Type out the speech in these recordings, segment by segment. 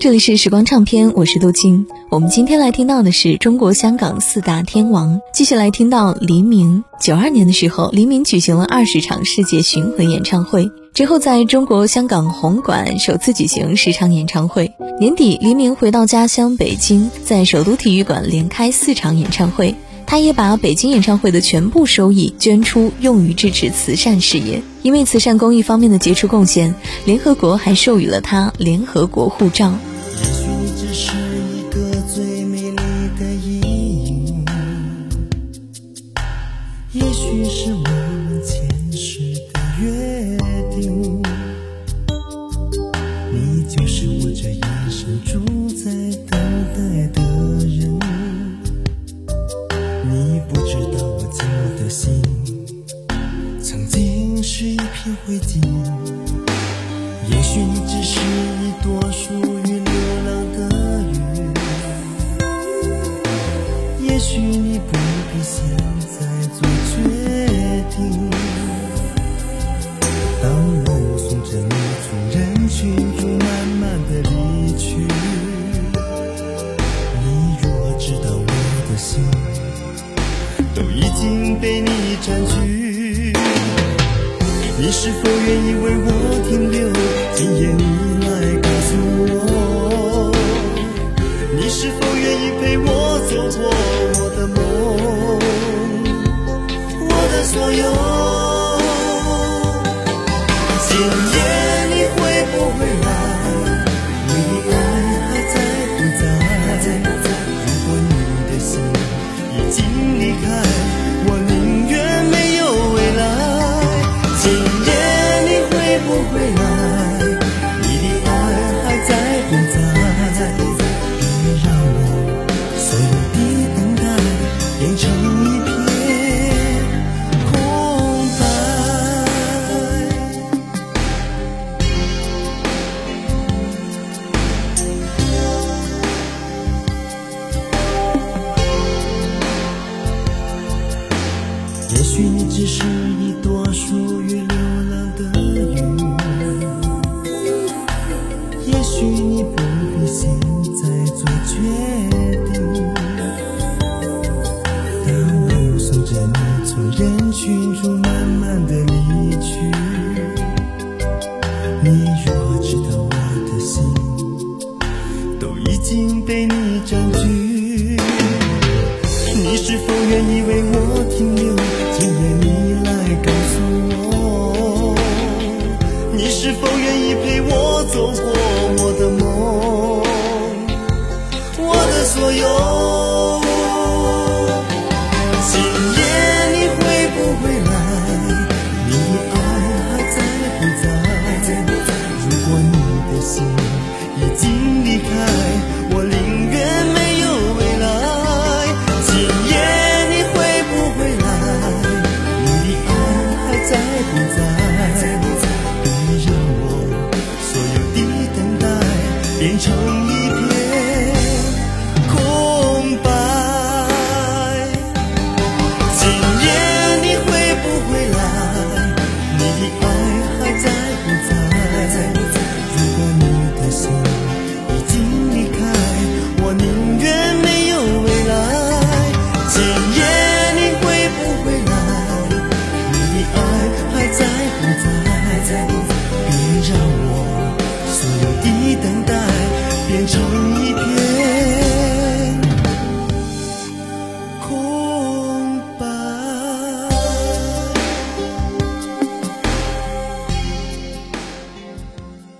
这里是时光唱片，我是杜青。我们今天来听到的是中国香港四大天王，继续来听到黎明。九二年的时候，黎明举行了二十场世界巡回演唱会，之后在中国香港红馆首次举行十场演唱会。年底，黎明回到家乡北京，在首都体育馆连开四场演唱会。他也把北京演唱会的全部收益捐出，用于支持慈善事业。因为慈善公益方面的杰出贡献，联合国还授予了他联合国护照。你只是一朵属于流浪的云也许你不必现在做决定。你是否愿意陪我走过我的梦，我的所有？今夜你会不会来？你的爱还在不在？如果你的心已经离开。心被你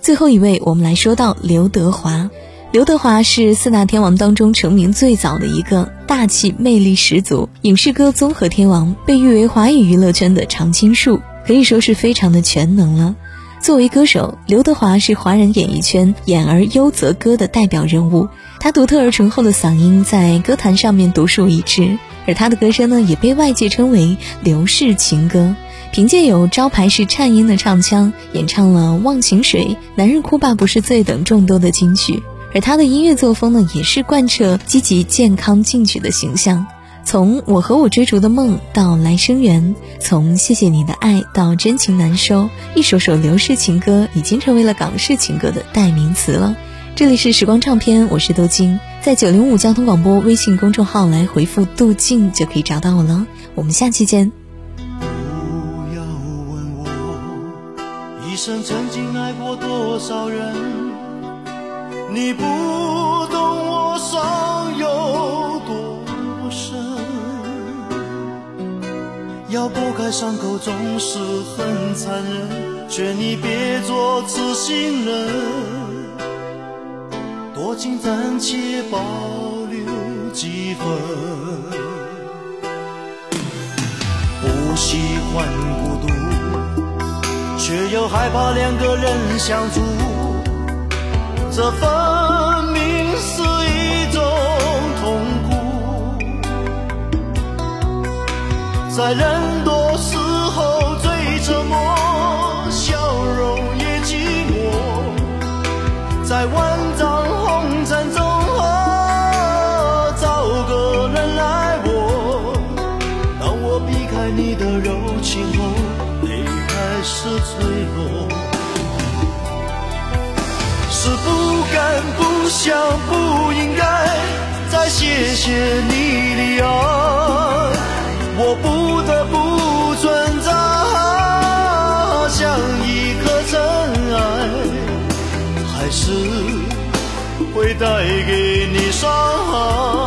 最后一位，我们来说到刘德华。刘德华是四大天王当中成名最早的一个，大气魅力十足，影视歌综合天王，被誉为华语娱乐圈的常青树，可以说是非常的全能了。作为歌手，刘德华是华人演艺圈演而优则歌的代表人物。他独特而醇厚的嗓音在歌坛上面独树一帜，而他的歌声呢，也被外界称为刘氏情歌。凭借有招牌式颤音的唱腔，演唱了《忘情水》《男人哭吧不是罪》等众多的金曲。而他的音乐作风呢，也是贯彻积极、健康、进取的形象。从我和我追逐的梦到来生缘，从谢谢你的爱到真情难收，一首首流逝情歌已经成为了港式情歌的代名词了。这里是时光唱片，我是杜静，在九零五交通广播微信公众号来回复“杜静”就可以找到我了。我们下期见。一生曾经爱过多少人，你不懂我伤有多深。要拨开伤口总是很残忍，劝你别做痴心人，多情暂且保留几分。不喜欢却又害怕两个人相处，这分明是一种痛苦。在人多时候最折磨，笑容也寂寞，在万丈想、不应该再谢谢你的爱，我不得不存在，像一颗尘埃，还是会带给你伤害。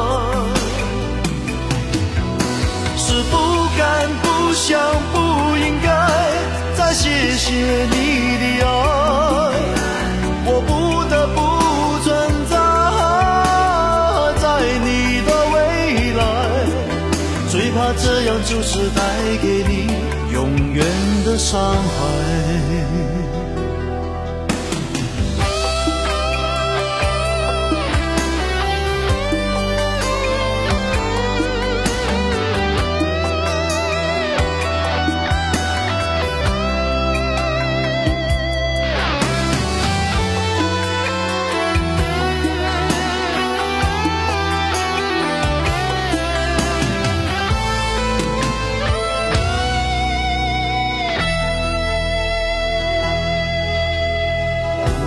最怕这样就是带给你永远的伤害。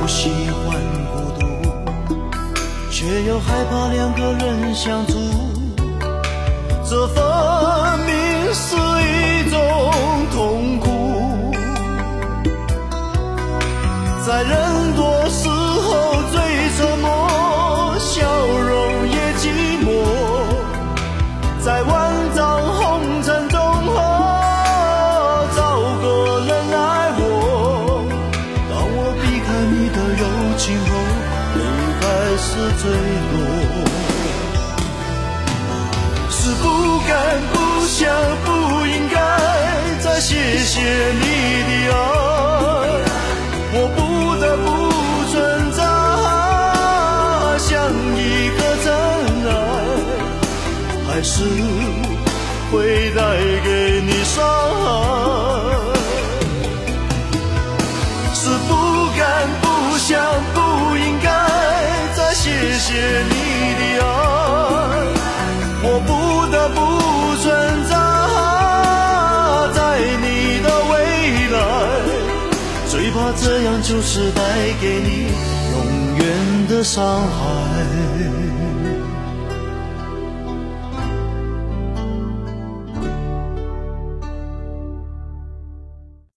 不喜欢孤独，却又害怕两个人相处，这分明是一种痛苦。在人落。是不敢、不想、不应该再谢谢你的爱，我不得不存在，像一颗尘埃，还是会带给你伤害。是不敢、不想、谢你的爱，我不得不存在在你的未来，最怕这样就是带给你永远的伤害。